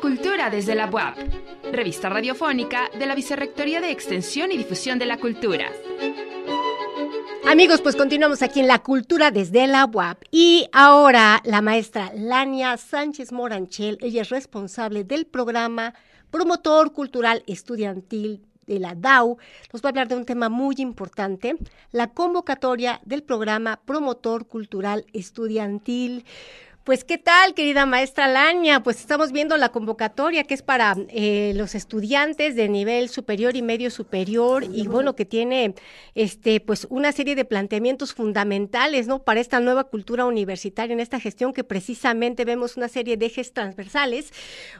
Cultura desde la UAP, revista radiofónica de la Vicerrectoría de Extensión y Difusión de la Cultura. Amigos, pues continuamos aquí en La Cultura desde la UAP. Y ahora la maestra Lania Sánchez Moranchel, ella es responsable del programa Promotor Cultural Estudiantil de la DAO, nos va a hablar de un tema muy importante, la convocatoria del programa Promotor Cultural Estudiantil. Pues qué tal, querida maestra Laña, pues estamos viendo la convocatoria que es para eh, los estudiantes de nivel superior y medio superior y bueno que tiene este pues una serie de planteamientos fundamentales, ¿no? Para esta nueva cultura universitaria en esta gestión que precisamente vemos una serie de ejes transversales,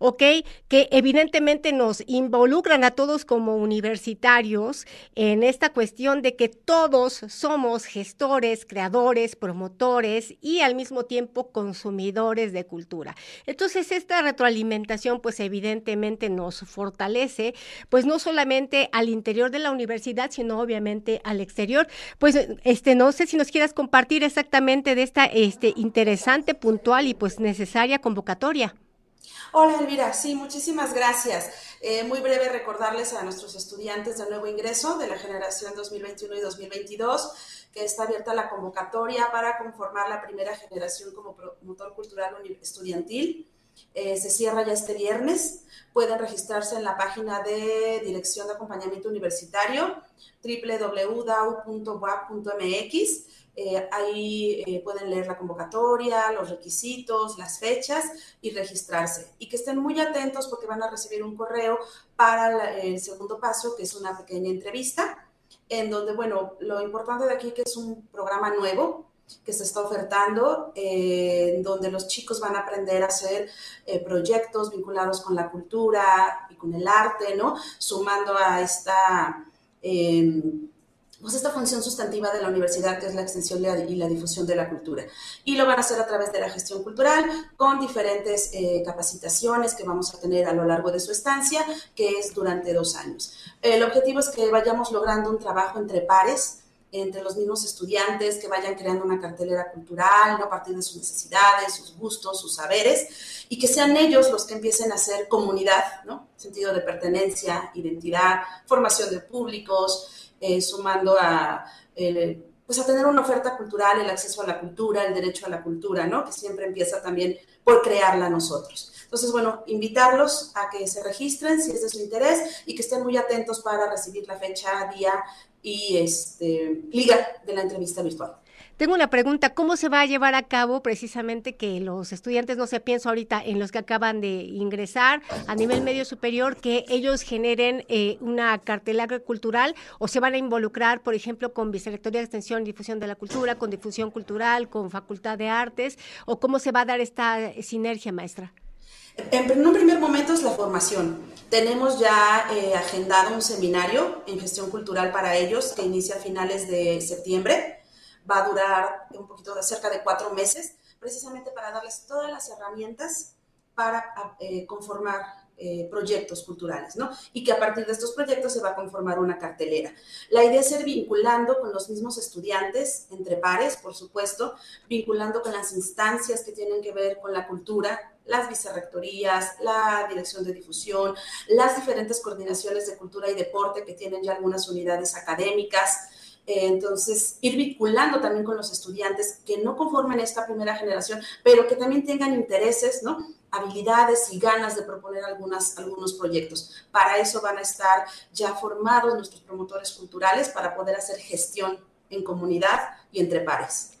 ¿ok? Que evidentemente nos involucran a todos como universitarios en esta cuestión de que todos somos gestores, creadores, promotores y al mismo tiempo consumidores consumidores de cultura. Entonces, esta retroalimentación, pues evidentemente nos fortalece, pues no solamente al interior de la universidad, sino obviamente al exterior. Pues, este, no sé si nos quieras compartir exactamente de esta este, interesante, puntual y pues necesaria convocatoria. Hola Elvira, sí, muchísimas gracias. Eh, muy breve recordarles a nuestros estudiantes de nuevo ingreso de la generación 2021 y 2022 que está abierta la convocatoria para conformar la primera generación como promotor cultural estudiantil. Eh, se cierra ya este viernes. Pueden registrarse en la página de Dirección de Acompañamiento Universitario, www.dau.wap.mx. Eh, ahí eh, pueden leer la convocatoria, los requisitos, las fechas y registrarse. Y que estén muy atentos porque van a recibir un correo para el segundo paso, que es una pequeña entrevista en donde, bueno, lo importante de aquí que es un programa nuevo que se está ofertando, eh, donde los chicos van a aprender a hacer eh, proyectos vinculados con la cultura y con el arte, ¿no? Sumando a esta... Eh, pues esta función sustantiva de la universidad, que es la extensión y la difusión de la cultura. Y lo van a hacer a través de la gestión cultural, con diferentes eh, capacitaciones que vamos a tener a lo largo de su estancia, que es durante dos años. El objetivo es que vayamos logrando un trabajo entre pares, entre los mismos estudiantes, que vayan creando una cartelera cultural, ¿no? a partir de sus necesidades, sus gustos, sus saberes, y que sean ellos los que empiecen a hacer comunidad, ¿no? Sentido de pertenencia, identidad, formación de públicos, eh, sumando a, eh, pues a tener una oferta cultural, el acceso a la cultura, el derecho a la cultura, ¿no? Que siempre empieza también por crearla nosotros. Entonces, bueno, invitarlos a que se registren si es de su interés y que estén muy atentos para recibir la fecha, día y este, liga de la entrevista virtual. Tengo una pregunta, ¿cómo se va a llevar a cabo precisamente que los estudiantes, no se pienso ahorita en los que acaban de ingresar a nivel medio superior, que ellos generen eh, una cartelera cultural o se van a involucrar, por ejemplo, con Vicerrectoría de Extensión y Difusión de la Cultura, con Difusión Cultural, con Facultad de Artes, o cómo se va a dar esta sinergia, maestra? En un primer momento es la formación. Tenemos ya eh, agendado un seminario en gestión cultural para ellos que inicia a finales de septiembre va a durar un poquito de cerca de cuatro meses, precisamente para darles todas las herramientas para eh, conformar eh, proyectos culturales, ¿no? Y que a partir de estos proyectos se va a conformar una cartelera. La idea es ser vinculando con los mismos estudiantes, entre pares, por supuesto, vinculando con las instancias que tienen que ver con la cultura, las vicerrectorías, la dirección de difusión, las diferentes coordinaciones de cultura y deporte que tienen ya algunas unidades académicas, entonces, ir vinculando también con los estudiantes que no conformen esta primera generación, pero que también tengan intereses, ¿no? habilidades y ganas de proponer algunos proyectos. Para eso van a estar ya formados nuestros promotores culturales para poder hacer gestión en comunidad y entre pares.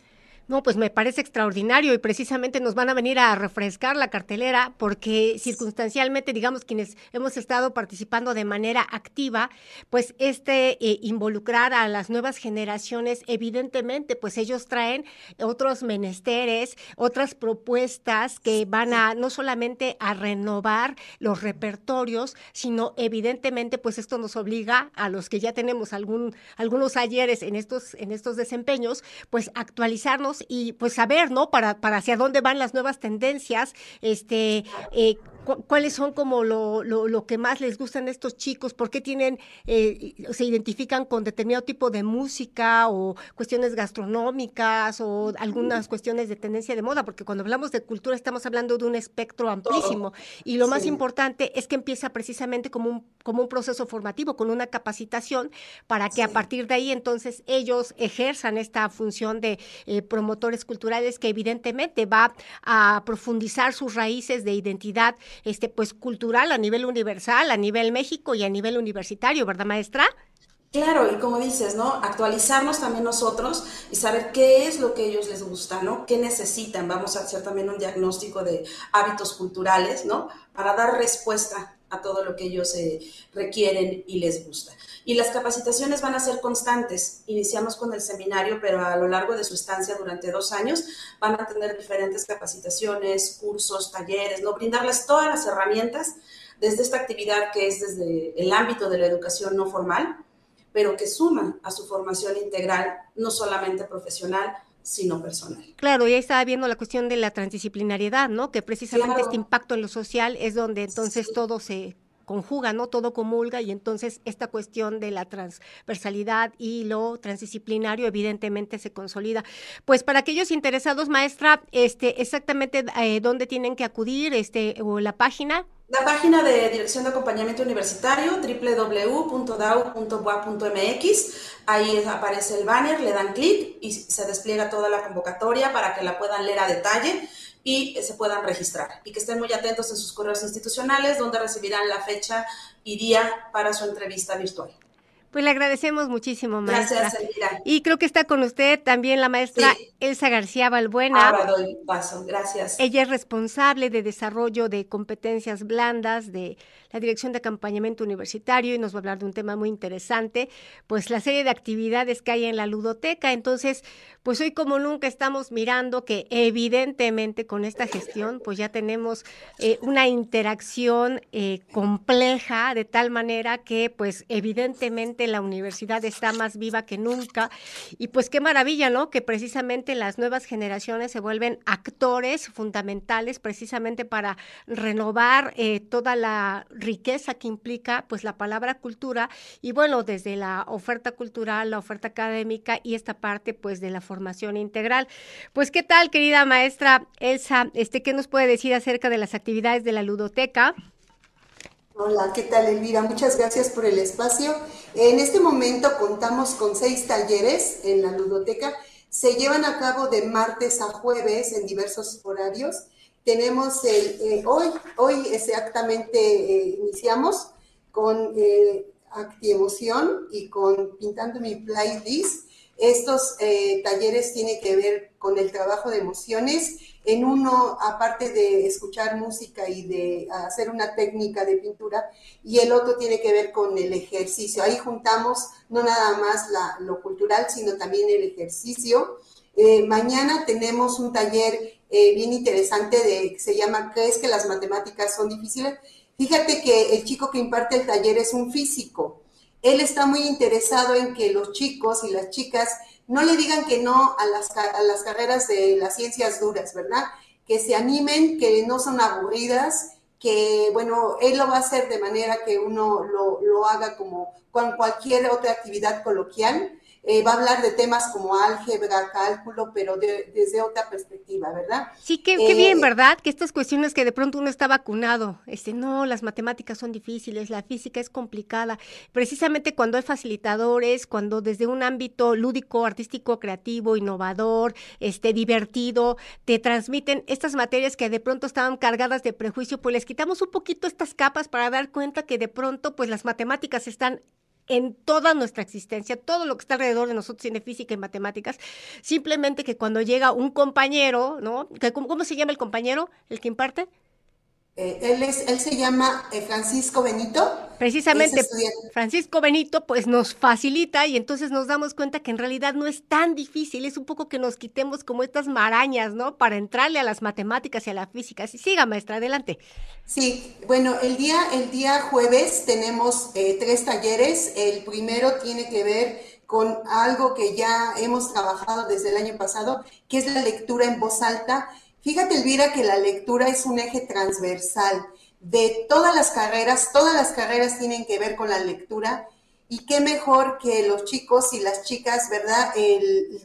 No, pues me parece extraordinario y precisamente nos van a venir a refrescar la cartelera porque circunstancialmente, digamos, quienes hemos estado participando de manera activa, pues este eh, involucrar a las nuevas generaciones, evidentemente, pues ellos traen otros menesteres, otras propuestas que van a no solamente a renovar los repertorios, sino evidentemente, pues esto nos obliga a los que ya tenemos algún, algunos ayeres en estos, en estos desempeños, pues actualizarnos y pues saber, ¿no? Para, para hacia dónde van las nuevas tendencias, este, eh, cuáles son como lo, lo, que más les gustan a estos chicos, por qué tienen, eh, se identifican con determinado tipo de música o cuestiones gastronómicas o algunas cuestiones de tendencia de moda, porque cuando hablamos de cultura estamos hablando de un espectro amplísimo. Y lo más importante es que empieza precisamente como un, como un proceso formativo, con una capacitación para que a partir de ahí entonces ellos ejerzan esta función de eh, promotores culturales que evidentemente va a profundizar sus raíces de identidad este, pues, cultural a nivel universal, a nivel México y a nivel universitario, ¿verdad, maestra? Claro, y como dices, ¿no? Actualizarnos también nosotros y saber qué es lo que ellos les gusta, ¿no? ¿Qué necesitan? Vamos a hacer también un diagnóstico de hábitos culturales, ¿no? Para dar respuesta a todo lo que ellos eh, requieren y les gusta. Y las capacitaciones van a ser constantes. Iniciamos con el seminario, pero a lo largo de su estancia durante dos años van a tener diferentes capacitaciones, cursos, talleres, ¿no? Brindarles todas las herramientas desde esta actividad que es desde el ámbito de la educación no formal, pero que suma a su formación integral, no solamente profesional, sino personal. Claro, y ahí estaba viendo la cuestión de la transdisciplinariedad, ¿no? Que precisamente este impacto en lo social es donde entonces todo se conjuga, ¿no? Todo comulga y entonces esta cuestión de la transversalidad y lo transdisciplinario evidentemente se consolida. Pues para aquellos interesados, maestra, este, exactamente eh, dónde tienen que acudir, este, o la página. La página de Dirección de Acompañamiento Universitario, www.dau.boa.mx, ahí aparece el banner, le dan clic y se despliega toda la convocatoria para que la puedan leer a detalle y se puedan registrar y que estén muy atentos en sus correos institucionales donde recibirán la fecha y día para su entrevista virtual. Pues le agradecemos muchísimo, maestra. Gracias, Elvira. Y creo que está con usted también la maestra Elsa García Balbuena. Ahora doy paso, gracias. Ella es responsable de desarrollo de competencias blandas de la Dirección de Acompañamiento Universitario y nos va a hablar de un tema muy interesante, pues la serie de actividades que hay en la ludoteca. Entonces, pues hoy como nunca estamos mirando que evidentemente con esta gestión, pues ya tenemos eh, una interacción eh, compleja de tal manera que, pues evidentemente, la universidad está más viva que nunca. Y pues qué maravilla, ¿no? Que precisamente las nuevas generaciones se vuelven actores fundamentales precisamente para renovar eh, toda la riqueza que implica pues la palabra cultura y bueno, desde la oferta cultural, la oferta académica y esta parte pues de la formación integral. Pues qué tal, querida maestra Elsa, este, ¿qué nos puede decir acerca de las actividades de la ludoteca? Hola, ¿qué tal Elvira? Muchas gracias por el espacio. En este momento contamos con seis talleres en la ludoteca. Se llevan a cabo de martes a jueves en diversos horarios. Tenemos el, eh, hoy, hoy exactamente eh, iniciamos con eh, Actiemoción y con Pintando mi Playlist. Estos eh, talleres tienen que ver con el trabajo de emociones en uno, aparte de escuchar música y de hacer una técnica de pintura, y el otro tiene que ver con el ejercicio. Ahí juntamos no nada más lo cultural, sino también el ejercicio. Eh, mañana tenemos un taller eh, bien interesante de, que se llama ¿Crees que las matemáticas son difíciles? Fíjate que el chico que imparte el taller es un físico. Él está muy interesado en que los chicos y las chicas no le digan que no a las, a las carreras de las ciencias duras, ¿verdad? Que se animen, que no son aburridas, que, bueno, él lo va a hacer de manera que uno lo, lo haga como con cualquier otra actividad coloquial eh, va a hablar de temas como álgebra, cálculo, pero desde otra perspectiva, ¿verdad? Sí, qué, bien, eh, ¿verdad? Que estas cuestiones que de pronto uno está vacunado, este, no, las matemáticas son difíciles, la física es complicada. Precisamente cuando hay facilitadores, cuando desde un ámbito lúdico, artístico, creativo, innovador, este, divertido, te transmiten estas materias que de pronto estaban cargadas de prejuicio, pues les quitamos un poquito estas capas para dar cuenta que de pronto, pues las matemáticas están en toda nuestra existencia, todo lo que está alrededor de nosotros tiene física y matemáticas, simplemente que cuando llega un compañero, ¿no? ¿Cómo se llama el compañero, el que imparte? Eh, él, es, él se llama eh, Francisco Benito. Precisamente, Francisco Benito pues nos facilita y entonces nos damos cuenta que en realidad no es tan difícil, es un poco que nos quitemos como estas marañas, ¿no? Para entrarle a las matemáticas y a la física. Sí, siga, maestra, adelante. Sí, bueno, el día, el día jueves tenemos eh, tres talleres. El primero tiene que ver con algo que ya hemos trabajado desde el año pasado, que es la lectura en voz alta Fíjate, Elvira, que la lectura es un eje transversal. de todas las carreras, todas las carreras tienen que ver con la lectura y qué mejor que los chicos y las chicas, ¿verdad?,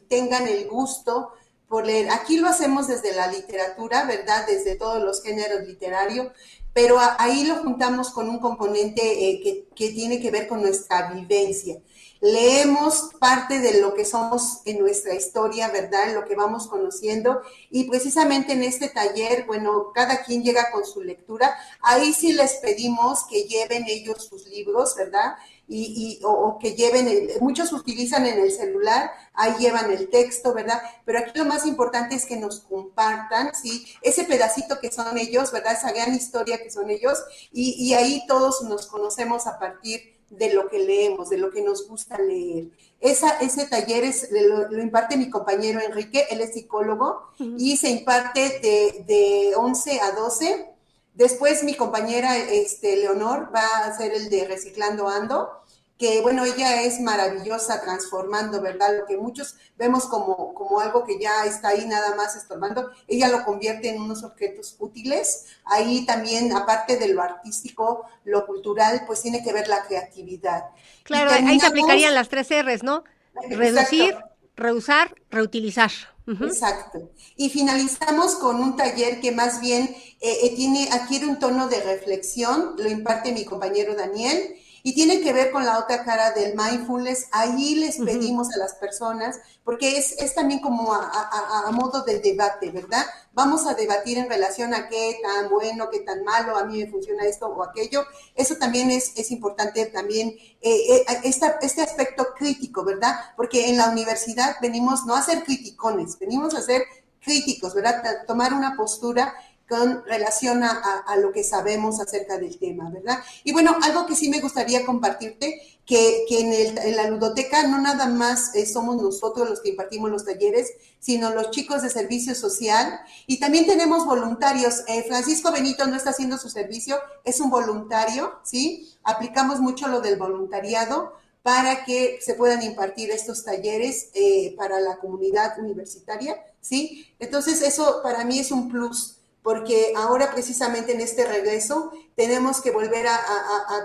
tengan el gusto por leer. Aquí lo hacemos desde la literatura, ¿verdad?, desde todos los géneros literarios, pero ahí lo juntamos con un componente eh, que, que tiene que ver con nuestra vivencia leemos parte de lo que somos en nuestra historia, ¿verdad? Lo que vamos conociendo. Y precisamente en este taller, bueno, cada quien llega con su lectura. Ahí sí les pedimos que lleven ellos sus libros, ¿verdad? Y, o, que lleven, muchos utilizan en el celular, ahí llevan el texto, ¿verdad? Pero aquí lo más importante es que nos compartan, ¿sí? Ese pedacito que son ellos, ¿verdad? Esa gran historia que son ellos, y, y ahí todos nos conocemos a partir de lo que leemos, de lo que nos gusta leer. Esa, ese taller es, lo, imparte mi compañero Enrique, él es psicólogo y se imparte de, de 11 a 12. Después mi compañera este, Leonor va a hacer el de Reciclando Ando que bueno, ella es maravillosa transformando, ¿verdad? Lo que muchos vemos como, como algo que ya está ahí nada más estorbando, ella lo convierte en unos objetos útiles. Ahí también, aparte de lo artístico, lo cultural, pues tiene que ver la creatividad. Claro, ahí se aplicarían las tres R's, ¿no? Reducir, reusar, reutilizar. Exacto. Y finalizamos con un taller que más bien eh, eh, tiene, adquiere un tono de reflexión, lo imparte mi compañero Daniel y tiene que ver con la otra cara del mindfulness. Ahí les pedimos a las personas, porque es, es también como a, modo de debate, ¿verdad? Vamos a debatir en relación a qué tan bueno, qué tan malo, a mí me funciona esto o aquello. Eso también es, es importante, también eh, eh, este aspecto crítico, ¿verdad? Porque en la universidad venimos no a ser criticones, venimos a ser críticos, ¿verdad? tomar una postura con relación a, lo que sabemos acerca del tema, ¿verdad? Y bueno, algo que sí me gustaría compartirte, que, en, la ludoteca no nada más eh, somos nosotros los que impartimos los talleres, sino los chicos de servicio social y también tenemos voluntarios. Eh, Francisco Benito no está haciendo su servicio, es un voluntario, ¿sí? Aplicamos mucho lo del voluntariado para que se puedan impartir estos talleres eh, para la comunidad universitaria, ¿sí? Entonces, eso para mí es un plus porque ahora precisamente en este regreso tenemos que volver a,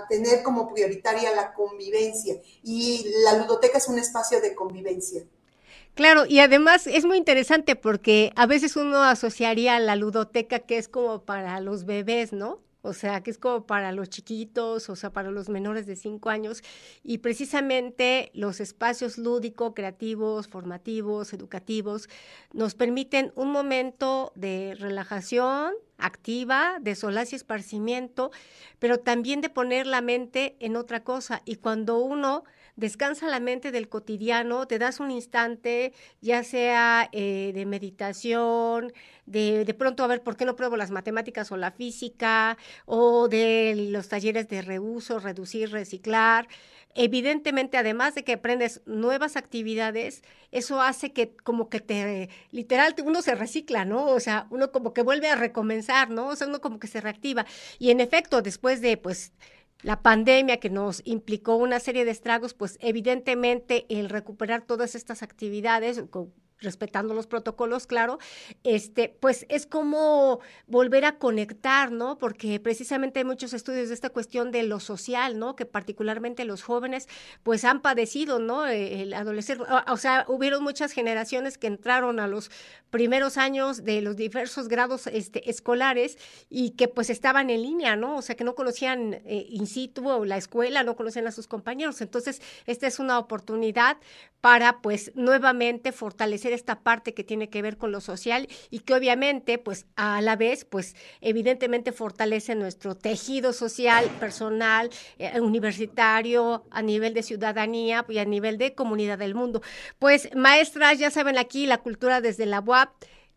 tener como prioritaria la convivencia y la ludoteca es un espacio de convivencia. Claro, y además es muy interesante porque a veces uno asociaría la ludoteca que es como para los bebés, ¿no? O sea, que es como para los chiquitos, o sea, para los menores de cinco años, y precisamente los espacios lúdicos, creativos, formativos, educativos, nos permiten un momento de relajación activa, de solaz y esparcimiento, pero también de poner la mente en otra cosa. Y cuando uno descansa la mente del cotidiano, te das un instante, ya sea eh, de meditación, de, de pronto a ver por qué no pruebo las matemáticas o la física, o de los talleres de reuso, reducir, reciclar. Evidentemente, además de que aprendes nuevas actividades, eso hace que como que te, literal, uno se recicla, ¿no? O sea, uno como que vuelve a recomenzar, ¿no? O sea, uno como que se reactiva. Y en efecto, después de, pues, la pandemia que nos implicó una serie de estragos, pues evidentemente el recuperar todas estas actividades, respetando los protocolos, claro, este, pues es como volver a conectar, ¿no? Porque precisamente hay muchos estudios de esta cuestión de lo social, ¿no? Que particularmente los jóvenes, pues han padecido, ¿no? Eh, el adolescente, o sea, hubieron muchas generaciones que entraron a los primeros años de los diversos grados este, escolares y que pues estaban en línea, ¿no? O sea, que no conocían eh, in situ o la escuela, no conocían a sus compañeros. Entonces, esta es una oportunidad para pues nuevamente fortalecer esta parte que tiene que ver con lo social y que obviamente, pues a la vez, pues evidentemente fortalece nuestro tejido social, personal, eh, universitario, a nivel de ciudadanía y a nivel de comunidad del mundo. Pues maestras, ya saben aquí la cultura desde la UAP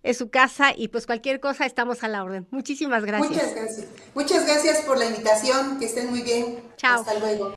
es su casa y pues cualquier cosa estamos a la orden. Muchísimas gracias. Muchas gracias. Muchas gracias por la invitación. Que estén muy bien. Chao. Hasta luego.